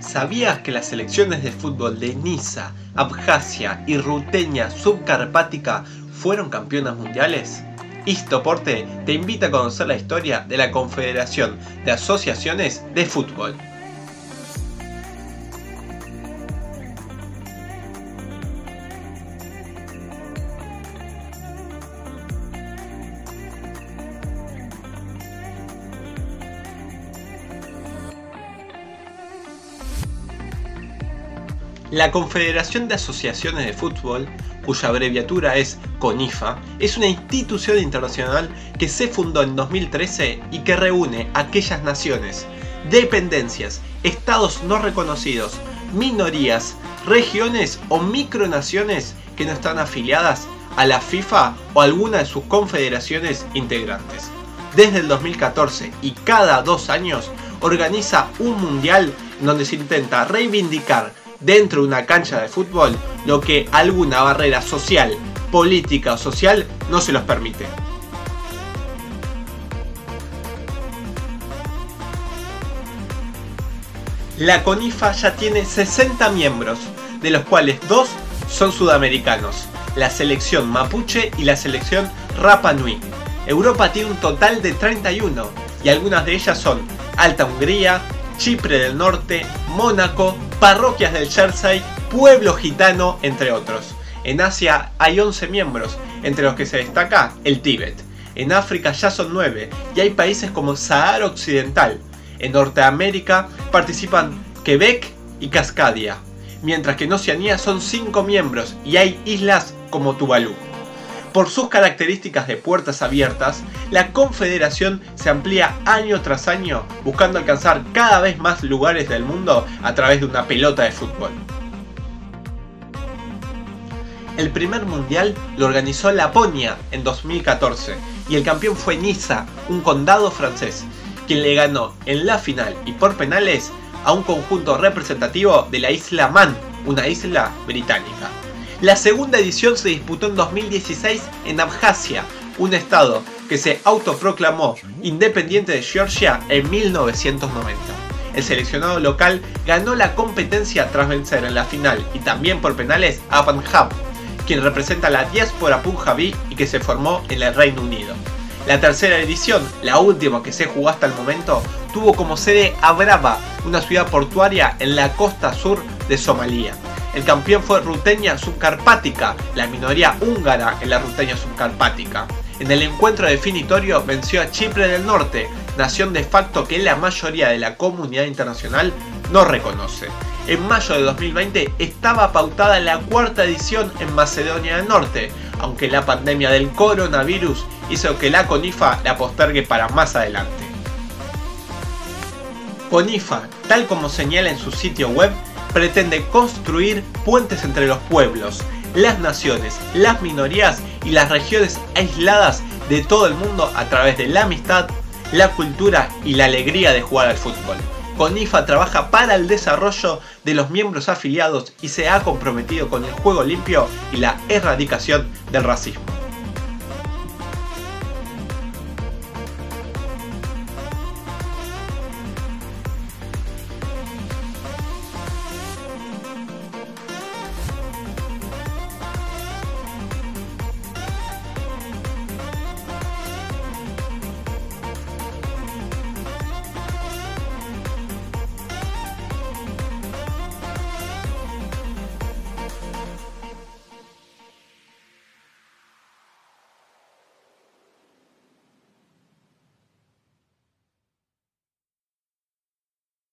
¿Sabías que las selecciones de fútbol de Niza, Abjasia y Ruteña Subcarpática fueron campeonas mundiales? Istoporte te invita a conocer la historia de la Confederación de Asociaciones de Fútbol. La Confederación de Asociaciones de Fútbol, cuya abreviatura es CONIFA, es una institución internacional que se fundó en 2013 y que reúne aquellas naciones, dependencias, estados no reconocidos, minorías, regiones o micronaciones que no están afiliadas a la FIFA o alguna de sus confederaciones integrantes. Desde el 2014 y cada dos años organiza un mundial donde se intenta reivindicar dentro de una cancha de fútbol lo que alguna barrera social, política o social no se los permite. La CONIFA ya tiene 60 miembros, de los cuales dos son sudamericanos, la selección mapuche y la selección Rapa Nui. Europa tiene un total de 31 y algunas de ellas son Alta Hungría, Chipre del Norte, Mónaco, parroquias del Jersey, pueblo gitano, entre otros. En Asia hay 11 miembros, entre los que se destaca el Tíbet. En África ya son 9 y hay países como Sahara Occidental. En Norteamérica participan Quebec y Cascadia, mientras que en Oceanía son 5 miembros y hay islas como Tuvalu. Por sus características de puertas abiertas, la Confederación se amplía año tras año buscando alcanzar cada vez más lugares del mundo a través de una pelota de fútbol. El primer mundial lo organizó Laponia en 2014 y el campeón fue Niza, un condado francés, quien le ganó en la final y por penales a un conjunto representativo de la isla Man, una isla británica. La segunda edición se disputó en 2016 en Abjasia, un estado que se autoproclamó independiente de Georgia en 1990. El seleccionado local ganó la competencia tras vencer en la final y también por penales a Punjab, quien representa la diáspora punjabí y que se formó en el Reino Unido. La tercera edición, la última que se jugó hasta el momento, tuvo como sede Abraba, una ciudad portuaria en la costa sur de Somalia. El campeón fue Ruteña Subcarpática, la minoría húngara en la Ruteña Subcarpática. En el encuentro definitorio venció a Chipre del Norte, nación de facto que la mayoría de la comunidad internacional no reconoce. En mayo de 2020 estaba pautada la cuarta edición en Macedonia del Norte, aunque la pandemia del coronavirus hizo que la CONIFA la postergue para más adelante. CONIFA, tal como señala en su sitio web, pretende construir puentes entre los pueblos, las naciones, las minorías y las regiones aisladas de todo el mundo a través de la amistad, la cultura y la alegría de jugar al fútbol. CONIFA trabaja para el desarrollo de los miembros afiliados y se ha comprometido con el juego limpio y la erradicación del racismo.